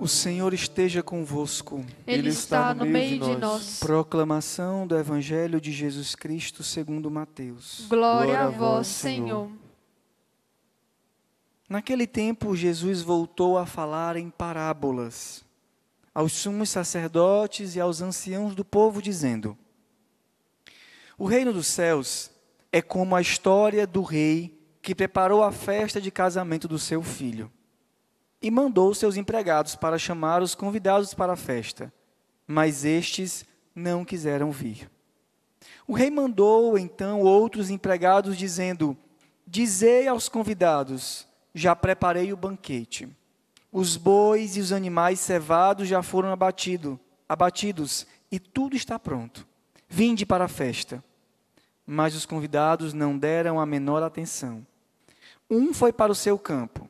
O Senhor esteja convosco. Ele, está no meio de nós. Proclamação do Evangelho de Jesus Cristo segundo Mateus. Glória, a vós, Senhor. Naquele tempo, Jesus voltou a falar em parábolas aos sumos sacerdotes e aos anciãos do povo, dizendo: O reino dos céus é como a história do rei que preparou a festa de casamento do seu filho e mandou seus empregados para chamar os convidados para a festa, mas estes não quiseram vir. O rei mandou então outros empregados, dizendo: Dizei aos convidados: Já preparei o banquete. Os bois e os animais cevados já foram abatido, abatidos, e tudo está pronto. Vinde para a festa. Mas os convidados não deram a menor atenção. Um foi para o seu campo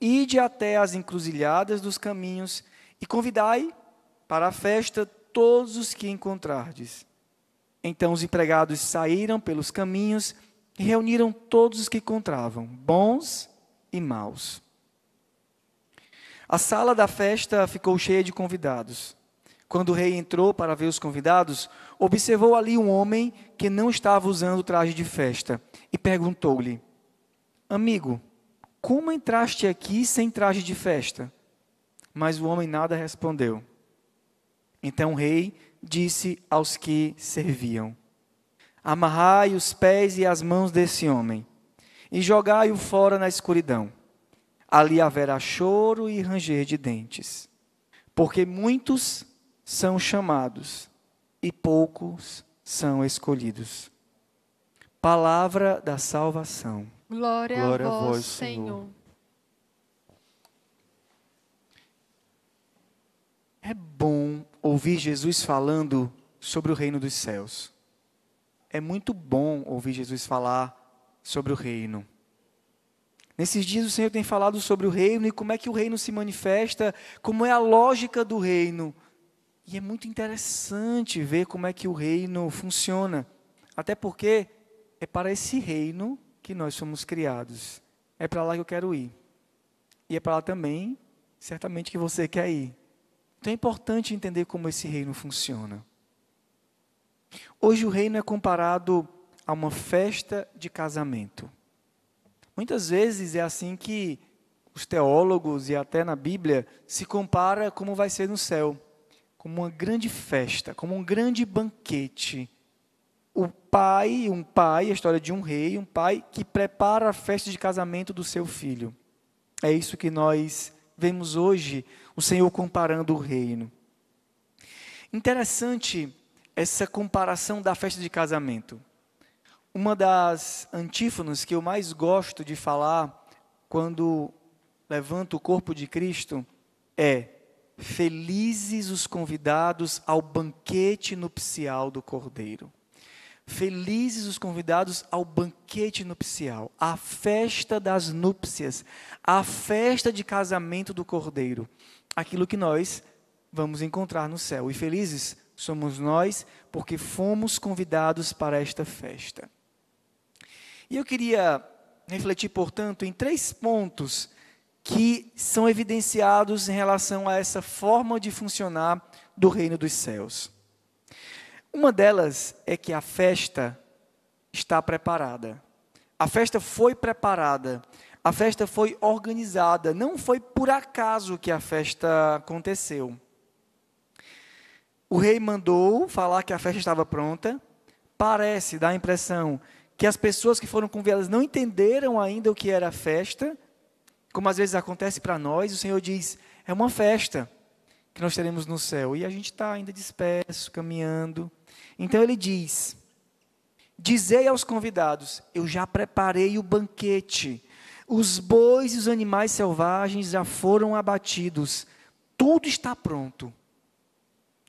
Ide até as encruzilhadas dos caminhos e convidai para a festa todos os que encontrardes. Então os empregados saíram pelos caminhos e reuniram todos os que encontravam, bons e maus. A sala da festa ficou cheia de convidados. Quando o rei entrou para ver os convidados, observou ali um homem que não estava usando traje de festa e perguntou-lhe: Amigo, como entraste aqui sem traje de festa? Mas o homem nada respondeu. Então o rei disse aos que serviam: Amarrai os pés e as mãos desse homem, e jogai-o fora na escuridão. Ali haverá choro e ranger de dentes, porque muitos são chamados e poucos são escolhidos. Palavra da salvação. Glória, Glória a vós, Senhor. Senhor. É bom ouvir Jesus falando sobre o reino dos céus. É muito bom ouvir Jesus falar sobre o reino. Nesses dias o Senhor tem falado sobre o reino e como é que o reino se manifesta, como é a lógica do reino. E é muito interessante ver como é que o reino funciona. Até porque é para esse reino que nós somos criados. É para lá que eu quero ir. E é para lá também, certamente, que você quer ir. Então é importante entender como esse reino funciona. Hoje o reino é comparado a uma festa de casamento. Muitas vezes é assim que os teólogos e até na Bíblia se compara como vai ser no céu, como uma grande festa, como um grande banquete o pai, um pai, a história de um rei, um pai que prepara a festa de casamento do seu filho. É isso que nós vemos hoje, o Senhor comparando o reino. Interessante essa comparação da festa de casamento. Uma das antífonas que eu mais gosto de falar quando levanto o corpo de Cristo é: Felizes os convidados ao banquete nupcial do Cordeiro. Felizes os convidados ao banquete nupcial, à festa das núpcias, à festa de casamento do Cordeiro, aquilo que nós vamos encontrar no céu. E felizes somos nós porque fomos convidados para esta festa. E eu queria refletir, portanto, em três pontos que são evidenciados em relação a essa forma de funcionar do reino dos céus. Uma delas é que a festa está preparada. A festa foi preparada. A festa foi organizada. Não foi por acaso que a festa aconteceu. O rei mandou falar que a festa estava pronta. Parece, dá a impressão, que as pessoas que foram convidadas não entenderam ainda o que era a festa, como às vezes acontece para nós. O Senhor diz: é uma festa que nós teremos no céu. E a gente está ainda disperso, caminhando. Então ele diz: Dizei aos convidados: Eu já preparei o banquete. Os bois e os animais selvagens já foram abatidos. Tudo está pronto.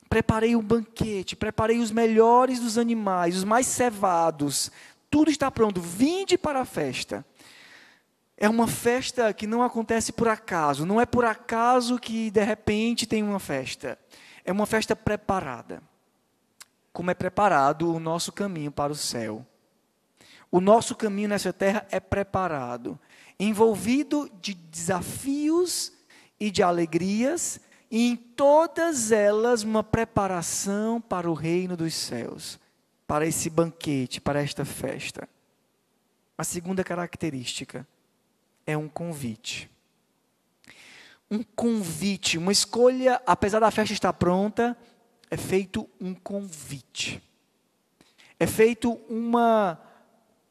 Preparei um banquete, preparei os melhores dos animais, os mais cevados. Tudo está pronto. Vinde para a festa. É uma festa que não acontece por acaso. Não é por acaso que de repente tem uma festa. É uma festa preparada. Como é preparado o nosso caminho para o céu. O nosso caminho nessa terra é preparado, envolvido de desafios e de alegrias e em todas elas uma preparação para o reino dos céus, para esse banquete, para esta festa. A segunda característica é um convite. Um convite, uma escolha, apesar da festa estar pronta, é feito um convite. É feito uma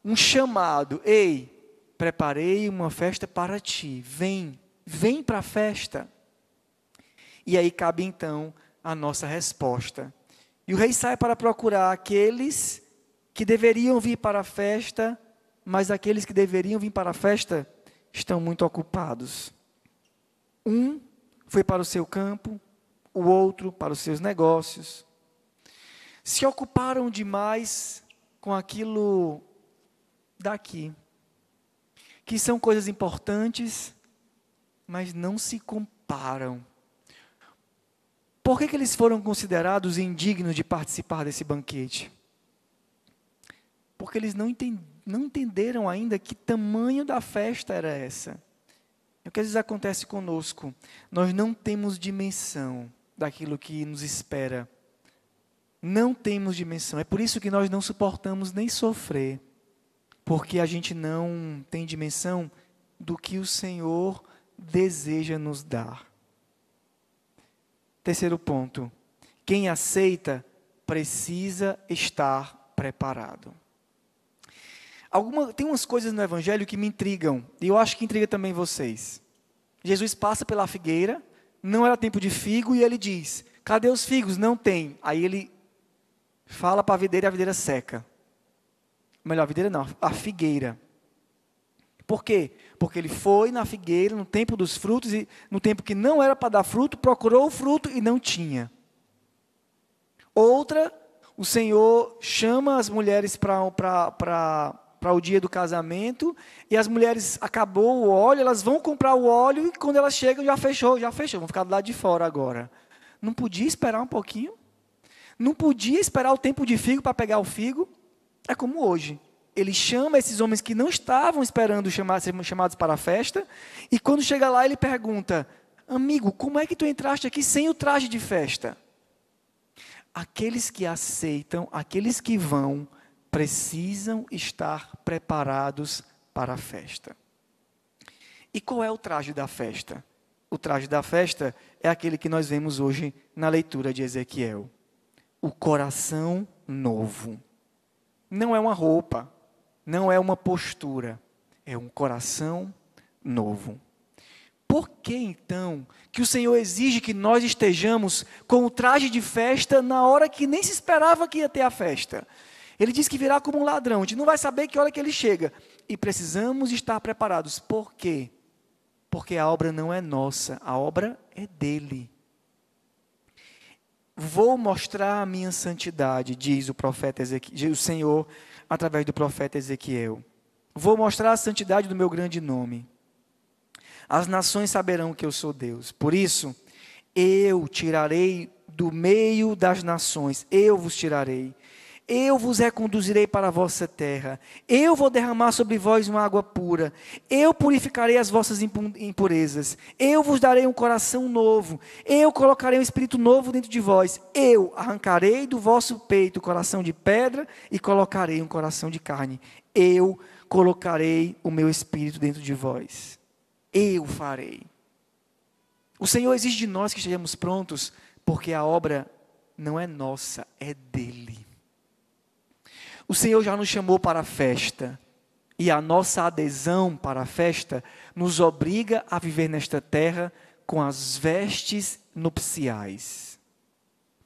um chamado. Ei, preparei uma festa para ti. Vem, vem para a festa. E aí cabe então a nossa resposta. E o rei sai para procurar aqueles que deveriam vir para a festa, mas aqueles que deveriam vir para a festa estão muito ocupados. Um foi para o seu campo, o outro para os seus negócios. Se ocuparam demais com aquilo daqui, que são coisas importantes, mas não se comparam por que, que eles foram considerados indignos de participar desse banquete? Porque eles não, não entenderam ainda que tamanho da festa era essa. É o que às vezes acontece conosco. Nós não temos dimensão daquilo que nos espera. Não temos dimensão. É por isso que nós não suportamos nem sofrer. Porque a gente não tem dimensão do que o Senhor deseja nos dar. Terceiro ponto: quem aceita precisa estar preparado. Alguma, tem umas coisas no Evangelho que me intrigam, e eu acho que intriga também vocês. Jesus passa pela figueira, não era tempo de figo, e ele diz: Cadê os figos? Não tem. Aí ele fala para a videira e a videira seca. Melhor, a videira não, a figueira. Por quê? Porque ele foi na figueira no tempo dos frutos e no tempo que não era para dar fruto, procurou o fruto e não tinha. Outra, o Senhor chama as mulheres para o dia do casamento e as mulheres acabou o óleo, elas vão comprar o óleo e quando elas chegam já fechou, já fechou, vão ficar do lado de fora agora. Não podia esperar um pouquinho? Não podia esperar o tempo de figo para pegar o figo? É como hoje ele chama esses homens que não estavam esperando chamar, ser chamados para a festa, e quando chega lá, ele pergunta: Amigo, como é que tu entraste aqui sem o traje de festa? Aqueles que aceitam, aqueles que vão, precisam estar preparados para a festa. E qual é o traje da festa? O traje da festa é aquele que nós vemos hoje na leitura de Ezequiel. O coração novo. Não é uma roupa, não é uma postura, é um coração novo. Por que então que o Senhor exige que nós estejamos com o traje de festa na hora que nem se esperava que ia ter a festa? Ele diz que virá como um ladrão, a gente não vai saber que hora que ele chega. E precisamos estar preparados. Por quê? Porque a obra não é nossa, a obra é dele. Vou mostrar a minha santidade, diz o profeta Ezequiel, o Senhor através do profeta Ezequiel. Vou mostrar a santidade do meu grande nome. As nações saberão que eu sou Deus. Por isso, eu tirarei do meio das nações, eu vos tirarei eu vos reconduzirei para a vossa terra, eu vou derramar sobre vós uma água pura, eu purificarei as vossas impurezas, eu vos darei um coração novo, eu colocarei um espírito novo dentro de vós, eu arrancarei do vosso peito o coração de pedra e colocarei um coração de carne, eu colocarei o meu espírito dentro de vós, eu farei. O Senhor exige de nós que estejamos prontos, porque a obra não é nossa, é dele. O Senhor já nos chamou para a festa. E a nossa adesão para a festa nos obriga a viver nesta terra com as vestes nupciais.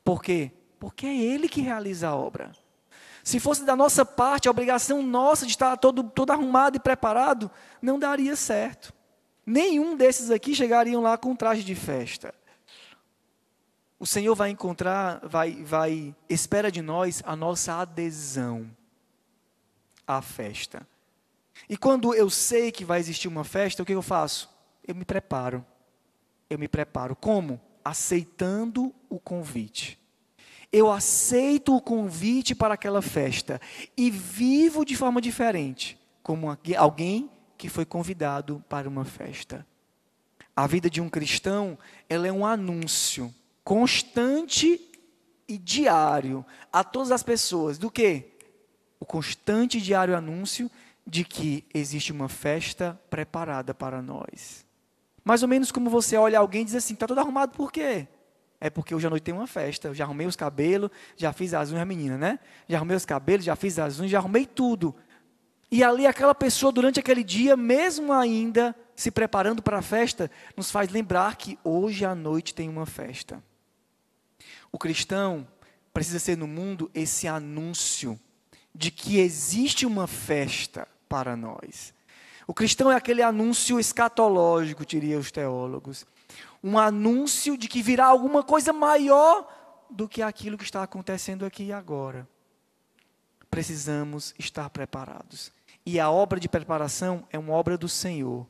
Por quê? Porque é Ele que realiza a obra. Se fosse da nossa parte, a obrigação nossa de estar todo, todo arrumado e preparado, não daria certo. Nenhum desses aqui chegariam lá com traje de festa. O Senhor vai encontrar, vai, vai, espera de nós a nossa adesão à festa. E quando eu sei que vai existir uma festa, o que eu faço? Eu me preparo. Eu me preparo. Como? Aceitando o convite. Eu aceito o convite para aquela festa e vivo de forma diferente, como alguém que foi convidado para uma festa. A vida de um cristão, ela é um anúncio constante e diário a todas as pessoas do que? O constante e diário anúncio de que existe uma festa preparada para nós. Mais ou menos como você olha alguém e diz assim: está todo arrumado por quê? É porque hoje à noite tem uma festa. Eu já arrumei os cabelos, já fiz as unhas, menina, né? Já arrumei os cabelos, já fiz as unhas, já arrumei tudo. E ali aquela pessoa, durante aquele dia, mesmo ainda se preparando para a festa, nos faz lembrar que hoje à noite tem uma festa. O cristão precisa ser no mundo esse anúncio de que existe uma festa para nós. O cristão é aquele anúncio escatológico, diriam os teólogos. Um anúncio de que virá alguma coisa maior do que aquilo que está acontecendo aqui e agora. Precisamos estar preparados. E a obra de preparação é uma obra do Senhor.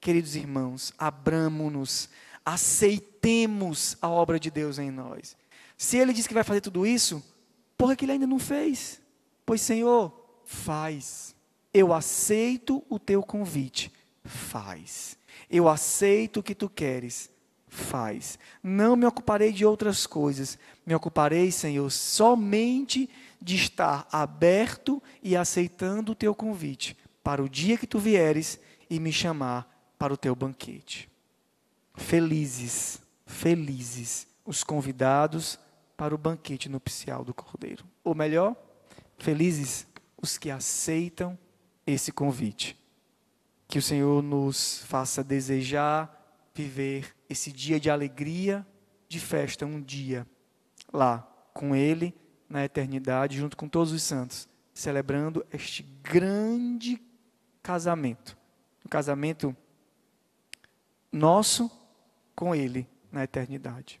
Queridos irmãos, abramos-nos, aceitemos a obra de Deus em nós. Se Ele diz que vai fazer tudo isso, por que Ele ainda não fez? Pois, Senhor, faz. Eu aceito o teu convite. Faz. Eu aceito o que tu queres. Faz. Não me ocuparei de outras coisas. Me ocuparei, Senhor, somente de estar aberto e aceitando o teu convite para o dia que tu vieres e me chamar para o teu banquete. Felizes, felizes os convidados para o banquete nupcial do Cordeiro. Ou melhor, felizes os que aceitam esse convite. Que o Senhor nos faça desejar viver esse dia de alegria, de festa, um dia lá com Ele na eternidade, junto com todos os santos, celebrando este grande casamento. Um casamento nosso com Ele na eternidade.